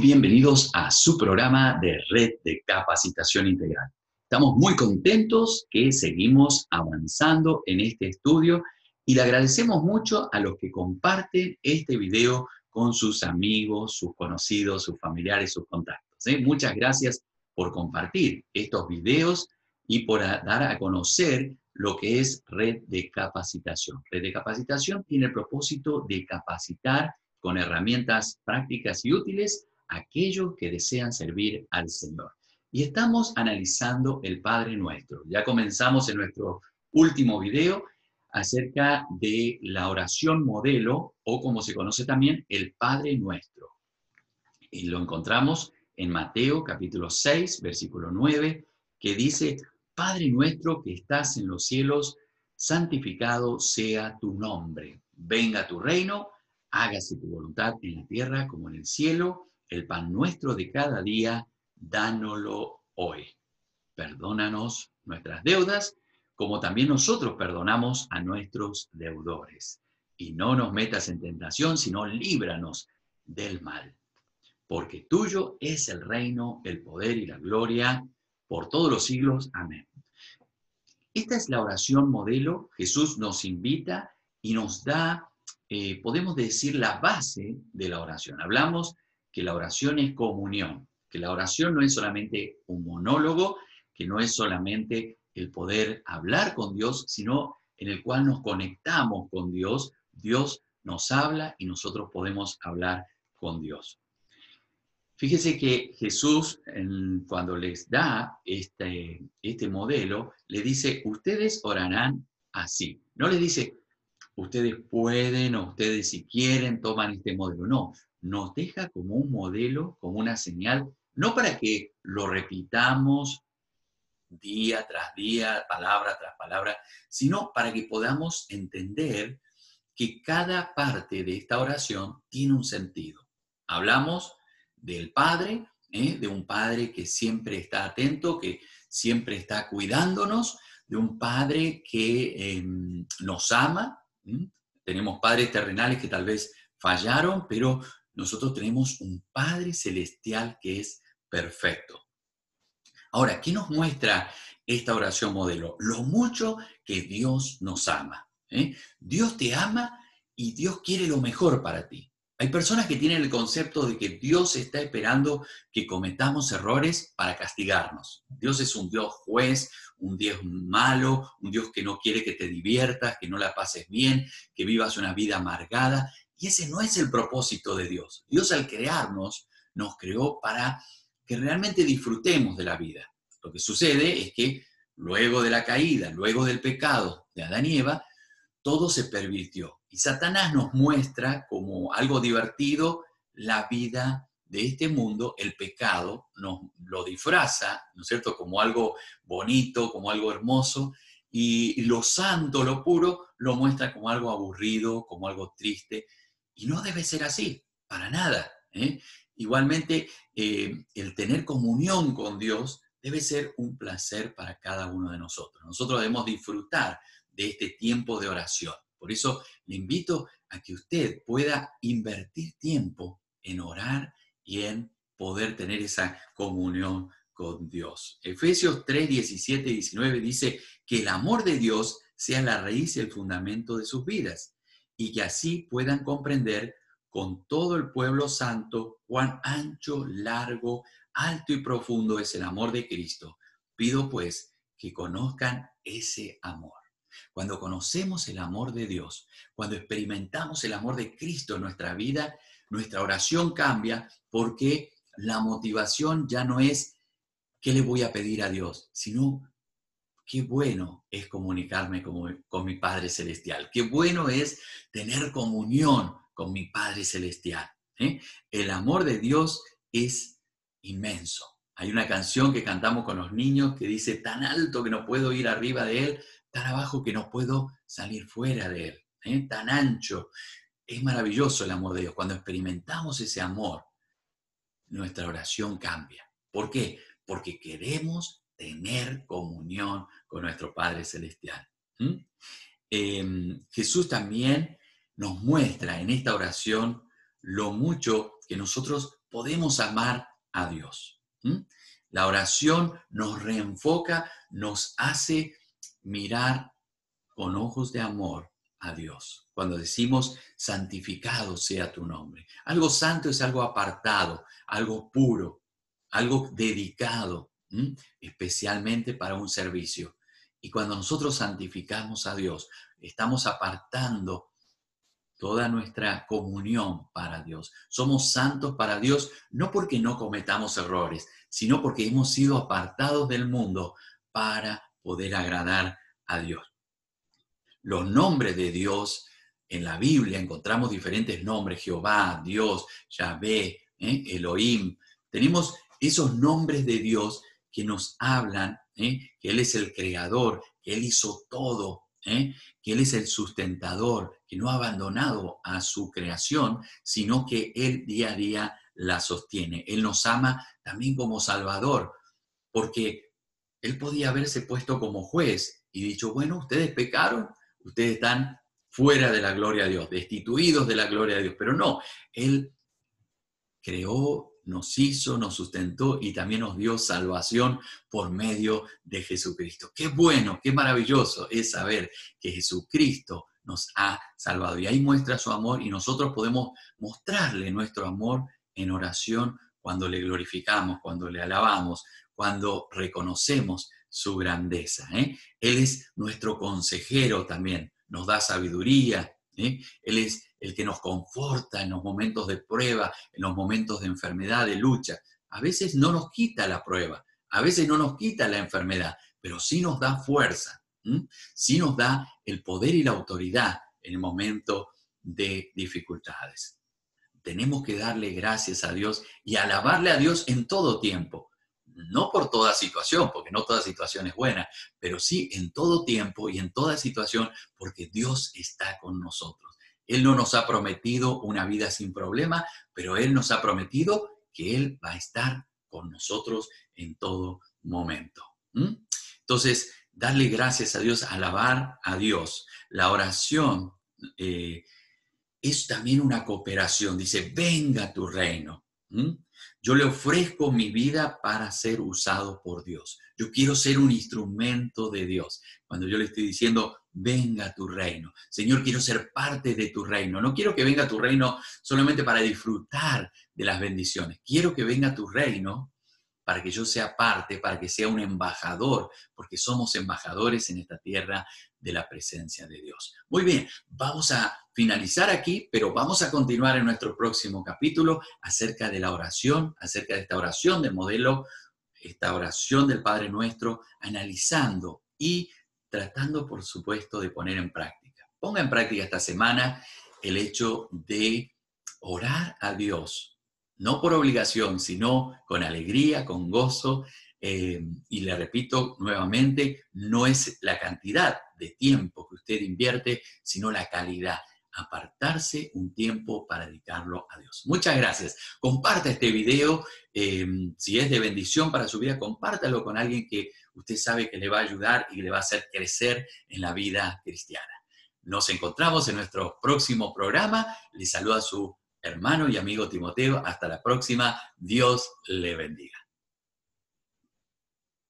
Bienvenidos a su programa de Red de Capacitación Integral. Estamos muy contentos que seguimos avanzando en este estudio y le agradecemos mucho a los que comparten este video con sus amigos, sus conocidos, sus familiares, sus contactos. ¿eh? Muchas gracias por compartir estos videos y por dar a conocer lo que es Red de Capacitación. Red de Capacitación tiene el propósito de capacitar con herramientas prácticas y útiles aquellos que desean servir al Señor. Y estamos analizando el Padre Nuestro. Ya comenzamos en nuestro último video acerca de la oración modelo o como se conoce también el Padre Nuestro. Y lo encontramos en Mateo capítulo 6, versículo 9, que dice, Padre nuestro que estás en los cielos, santificado sea tu nombre, venga tu reino hágase tu voluntad en la tierra como en el cielo, el pan nuestro de cada día, dánoslo hoy. Perdónanos nuestras deudas, como también nosotros perdonamos a nuestros deudores. Y no nos metas en tentación, sino líbranos del mal. Porque tuyo es el reino, el poder y la gloria por todos los siglos. Amén. Esta es la oración modelo. Jesús nos invita y nos da eh, podemos decir la base de la oración. Hablamos que la oración es comunión, que la oración no es solamente un monólogo, que no es solamente el poder hablar con Dios, sino en el cual nos conectamos con Dios, Dios nos habla y nosotros podemos hablar con Dios. Fíjese que Jesús, cuando les da este, este modelo, le dice, ustedes orarán así. No les dice, ustedes pueden o ustedes si quieren toman este modelo. No, nos deja como un modelo, como una señal, no para que lo repitamos día tras día, palabra tras palabra, sino para que podamos entender que cada parte de esta oración tiene un sentido. Hablamos del Padre, ¿eh? de un Padre que siempre está atento, que siempre está cuidándonos, de un Padre que em, nos ama. Tenemos padres terrenales que tal vez fallaron, pero nosotros tenemos un Padre celestial que es perfecto. Ahora, ¿qué nos muestra esta oración modelo? Lo mucho que Dios nos ama. ¿eh? Dios te ama y Dios quiere lo mejor para ti. Hay personas que tienen el concepto de que Dios está esperando que cometamos errores para castigarnos. Dios es un Dios juez, un Dios malo, un Dios que no quiere que te diviertas, que no la pases bien, que vivas una vida amargada. Y ese no es el propósito de Dios. Dios al crearnos nos creó para que realmente disfrutemos de la vida. Lo que sucede es que luego de la caída, luego del pecado de Adán y Eva, todo se pervirtió y Satanás nos muestra como algo divertido la vida de este mundo, el pecado nos lo disfraza, ¿no es cierto?, como algo bonito, como algo hermoso, y lo santo, lo puro, lo muestra como algo aburrido, como algo triste, y no debe ser así, para nada. ¿eh? Igualmente, eh, el tener comunión con Dios debe ser un placer para cada uno de nosotros. Nosotros debemos disfrutar de este tiempo de oración. Por eso le invito a que usted pueda invertir tiempo en orar y en poder tener esa comunión con Dios. Efesios 3, 17 y 19 dice que el amor de Dios sea la raíz y el fundamento de sus vidas y que así puedan comprender con todo el pueblo santo cuán ancho, largo, alto y profundo es el amor de Cristo. Pido pues que conozcan ese amor. Cuando conocemos el amor de Dios, cuando experimentamos el amor de Cristo en nuestra vida, nuestra oración cambia porque la motivación ya no es qué le voy a pedir a Dios, sino qué bueno es comunicarme con, mi Padre Celestial, qué bueno es tener comunión con mi Padre Celestial. ¿eh? El amor de Dios es inmenso. Hay una canción que cantamos con los niños que dice, tan alto que no puedo ir arriba de Él, tan abajo que no puedo salir fuera de él, ¿eh? tan ancho. Es maravilloso el amor de Dios. Cuando experimentamos ese amor, nuestra oración cambia. ¿Por qué? Porque queremos tener comunión con nuestro Padre Celestial. Em, Jesús también nos muestra en esta oración lo mucho que nosotros podemos amar a Dios. La oración nos reenfoca, nos hace mirar con ojos de amor a Dios. Cuando decimos, santificado sea tu nombre. Algo santo es algo apartado, algo puro, algo dedicado, especialmente para un servicio. Y cuando nosotros santificamos a Dios, estamos apartando toda nuestra comunión para Dios. Somos santos para Dios no porque no cometamos errores, sino porque hemos sido apartados del mundo para poder agradar a Dios. Los nombres de Dios en la Biblia encontramos diferentes nombres, Jehová, Dios, Yahvé, ¿eh? Elohim. Tenemos esos nombres de Dios que nos hablan ¿eh? que Él es el creador, que Él hizo todo, ¿eh? que Él es el sustentador, que no ha abandonado a su creación, sino que Él día a día la sostiene. Él nos ama también como Salvador, porque Él podía haberse puesto como juez y dicho, bueno, ustedes pecaron, ustedes están fuera de la gloria de Dios, destituidos de la gloria de Dios, pero no, Él creó nos hizo, nos sustentó y también nos dio salvación por medio de Jesucristo. Qué bueno, qué maravilloso es saber que Jesucristo nos ha salvado. Y ahí muestra su amor y nosotros podemos mostrarle nuestro amor en oración cuando le glorificamos, cuando le alabamos, cuando reconocemos su grandeza. ¿eh? Él es nuestro consejero también, nos da sabiduría. ¿eh? Él es el que nos conforta en los momentos de prueba, en los momentos de enfermedad, de lucha. A veces no nos quita la prueba, a veces no nos quita la enfermedad, pero sí nos da fuerza, sí nos da el poder y la autoridad en el momento de dificultades. Tenemos que darle gracias a Dios y alabarle a Dios en todo tiempo. No por toda situación, porque no toda situación es buena, pero sí en todo tiempo y en toda situación, porque Dios está con nosotros. Él no nos ha prometido una vida sin problema, pero Él nos ha prometido que Él va a estar con nosotros en todo momento. Entonces, darle gracias a Dios, alabar a Dios. La oración eh, es también una cooperación. Dice, venga tu reino. Yo le ofrezco mi vida para ser usado por Dios. Yo quiero ser un instrumento de Dios. Cuando yo le estoy diciendo, venga tu reino. Señor, quiero ser parte de tu reino. No quiero que venga tu reino solamente para disfrutar de las bendiciones. Quiero que venga tu reino para que yo sea parte, para que sea un embajador, porque somos embajadores en esta tierra de la presencia de Dios. Muy bien, vamos a finalizar aquí, pero vamos a continuar en nuestro próximo capítulo acerca de la oración, acerca de esta oración de modelo, esta oración del Padre Nuestro, analizando y tratando, por supuesto, de poner en práctica. Ponga en práctica esta semana el hecho de orar a Dios, no por obligación, sino con alegría, con gozo. Eh, y le repito nuevamente, no es la cantidad de tiempo que usted invierte, sino la calidad. Apartarse un tiempo para dedicarlo a Dios. Muchas gracias. Comparta este video. Eh, si es de bendición para su vida, compártalo con alguien que usted sabe que le va a ayudar y le va a hacer crecer en la vida cristiana. Nos encontramos en nuestro próximo programa. Le saluda su hermano y amigo Timoteo. Hasta la próxima. Dios le bendiga.